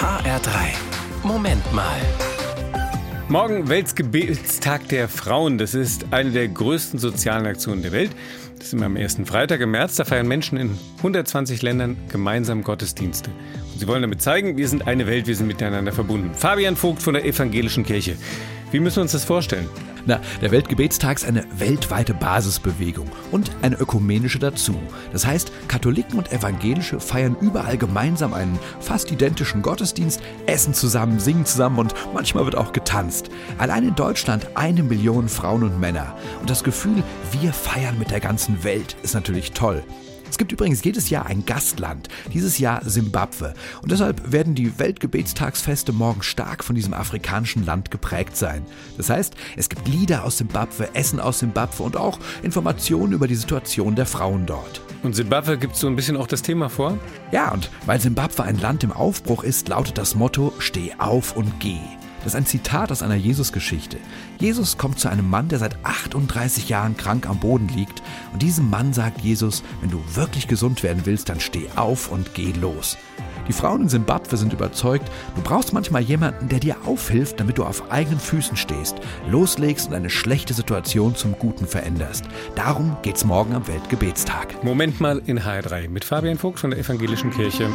HR3. Moment mal. Morgen Weltgebetstag der Frauen. Das ist eine der größten sozialen Aktionen der Welt. Das ist immer am ersten Freitag im März. Da feiern Menschen in 120 Ländern gemeinsam Gottesdienste. Und sie wollen damit zeigen, wir sind eine Welt, wir sind miteinander verbunden. Fabian Vogt von der Evangelischen Kirche. Wie müssen wir uns das vorstellen? Na, der Weltgebetstag ist eine weltweite Basisbewegung und eine ökumenische dazu. Das heißt, Katholiken und Evangelische feiern überall gemeinsam einen fast identischen Gottesdienst, essen zusammen, singen zusammen und manchmal wird auch getanzt. Allein in Deutschland eine Million Frauen und Männer. Und das Gefühl, wir feiern mit der ganzen Welt, ist natürlich toll. Es gibt übrigens jedes Jahr ein Gastland, dieses Jahr Simbabwe. Und deshalb werden die Weltgebetstagsfeste morgen stark von diesem afrikanischen Land geprägt sein. Das heißt, es gibt Lieder aus Simbabwe, Essen aus Simbabwe und auch Informationen über die Situation der Frauen dort. Und Simbabwe gibt so ein bisschen auch das Thema vor? Ja, und weil Simbabwe ein Land im Aufbruch ist, lautet das Motto Steh auf und geh. Das ist ein Zitat aus einer Jesus-Geschichte. Jesus kommt zu einem Mann, der seit 38 Jahren krank am Boden liegt. Und diesem Mann sagt Jesus, wenn du wirklich gesund werden willst, dann steh auf und geh los. Die Frauen in Simbabwe sind überzeugt, du brauchst manchmal jemanden, der dir aufhilft, damit du auf eigenen Füßen stehst, loslegst und eine schlechte Situation zum Guten veränderst. Darum geht's morgen am Weltgebetstag. Moment mal in HR3 mit Fabian Vogt von der Evangelischen Kirche.